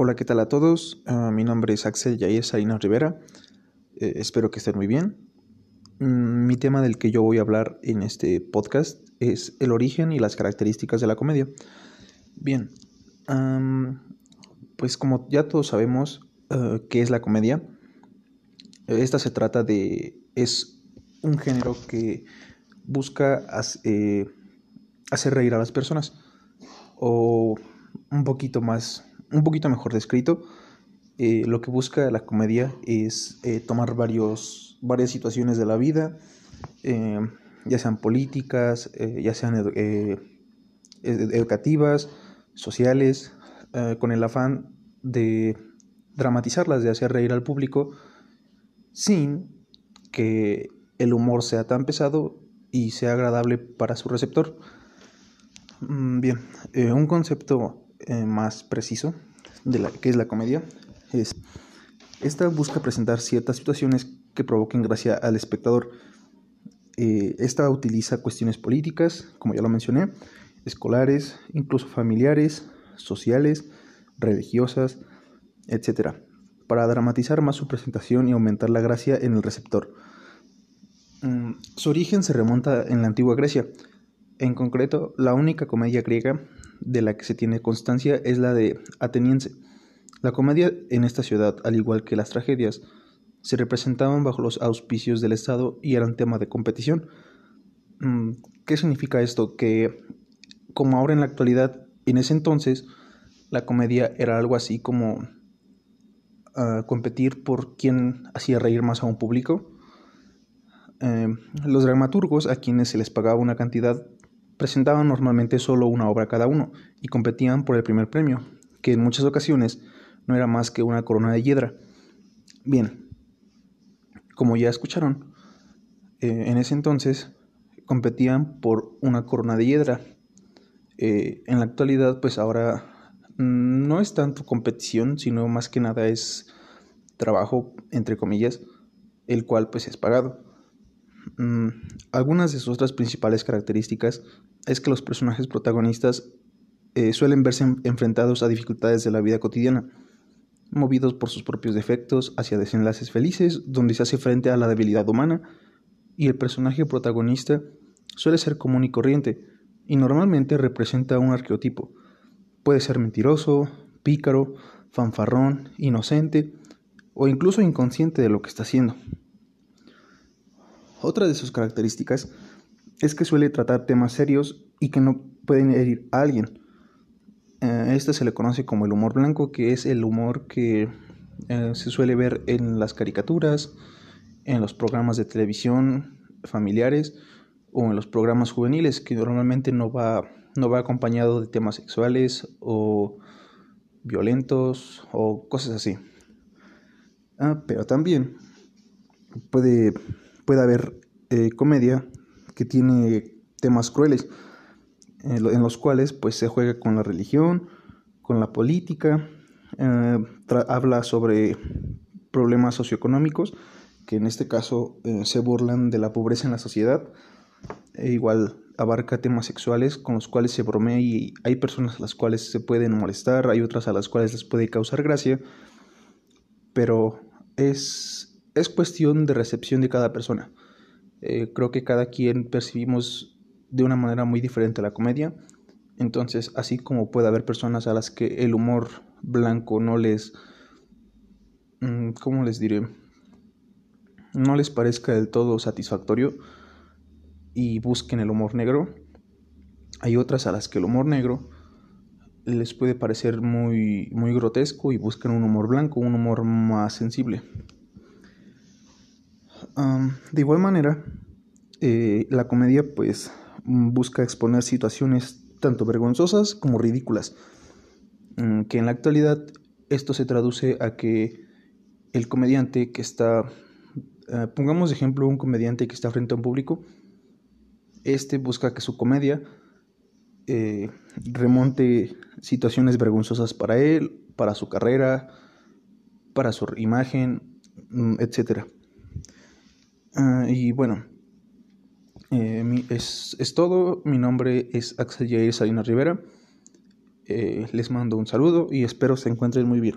Hola, ¿qué tal a todos? Uh, mi nombre es Axel Yair Salinas Rivera. Eh, espero que estén muy bien. Mm, mi tema del que yo voy a hablar en este podcast es el origen y las características de la comedia. Bien, pues como ya todos sabemos uh, qué es la comedia, esta se trata de... es un género que busca eh, hacer reír a las personas o un poquito más un poquito mejor descrito, eh, lo que busca la comedia es eh, tomar varios, varias situaciones de la vida, eh, ya sean políticas, ya sean educativas, sociales, con el afán de dramatizarlas, de hacer reír al público, sin que el humor sea tan pesado y sea agradable para su receptor. Mm, bien, un concepto eh, más preciso de la que es la comedia es esta busca presentar ciertas situaciones que provoquen gracia al espectador. Eh, esta utiliza cuestiones políticas, como ya lo mencioné, escolares, incluso familiares, sociales, religiosas, etc., para dramatizar más su presentación y aumentar la gracia en el receptor. Mm, su origen se remonta en la antigua Grecia, en concreto la única comedia griega de la que se tiene constancia es la de Ateniense. La comedia en esta ciudad, al igual que las tragedias, se representaban bajo los auspicios del Estado y eran tema de competición. Mm, ¿Qué significa esto? Que como ahora en la actualidad, en ese entonces, la comedia era algo así como ah, competir por quién hacía reír más a un público. Eh, los dramaturgos, a quienes se les pagaba una cantidad presentaban normalmente solo una obra cada uno y competían por el primer premio, que en muchas ocasiones no era más que una corona de hiedra. Bien, como ya escucharon, eh, en ese entonces competían por una corona de hiedra. Eh, en la actualidad, pues ahora no es tanto competición, sino más que nada es trabajo, entre comillas, el cual pues es pagado. Mm, algunas de sus otras principales características es que los personajes protagonistas eh, suelen verse enfrentados a dificultades de la vida cotidiana, movidos por sus propios defectos hacia desenlaces felices donde se hace frente a la debilidad humana y el personaje protagonista suele ser común y corriente y normalmente representa un arqueotipo. Puede ser mentiroso, pícaro, fanfarrón, inocente o incluso inconsciente de lo que está haciendo. Otra de sus características es que suele tratar temas serios y que no pueden herir a alguien. Eh, este se le conoce como el humor blanco, que es el humor que eh, se suele ver en las caricaturas, en los programas de televisión familiares o en los programas juveniles, que normalmente no va, no va acompañado de temas sexuales o violentos o cosas así. Ah, pero también puede puede haber eh, comedia que tiene temas crueles, en, los cuales pues se juega con la religión, con la política, eh, habla sobre problemas socioeconómicos, que en este caso eh, se burlan de la pobreza en la sociedad, e igual abarca temas sexuales con los cuales se bromea y hay personas a las cuales se pueden molestar, hay otras a las cuales les puede causar gracia, pero es es cuestión de recepción de cada persona. Eh, creo que cada quien percibimos de una manera muy diferente la comedia. Entonces, así como puede haber personas a las que el humor blanco no les... Mm, ¿Cómo les diré? No les parezca del todo satisfactorio y busquen el humor negro. Hay otras a las que el humor negro les puede parecer muy, muy grotesco y buscan un humor blanco, un humor más sensible de igual manera, eh, la comedia pues busca exponer situaciones tanto vergonzosas como ridículas, mm, que en la actualidad esto se traduce a que el comediante que está, eh, pongamos de ejemplo un comediante que está frente a un público, este busca que su comedia eh, remonte situaciones vergonzosas para él, para su carrera, para su imagen, mm, Ah, y bueno, eh, es, todo. Mi nombre es Axel Jair Salinas Rivera. les mando un saludo y espero se encuentren muy bien.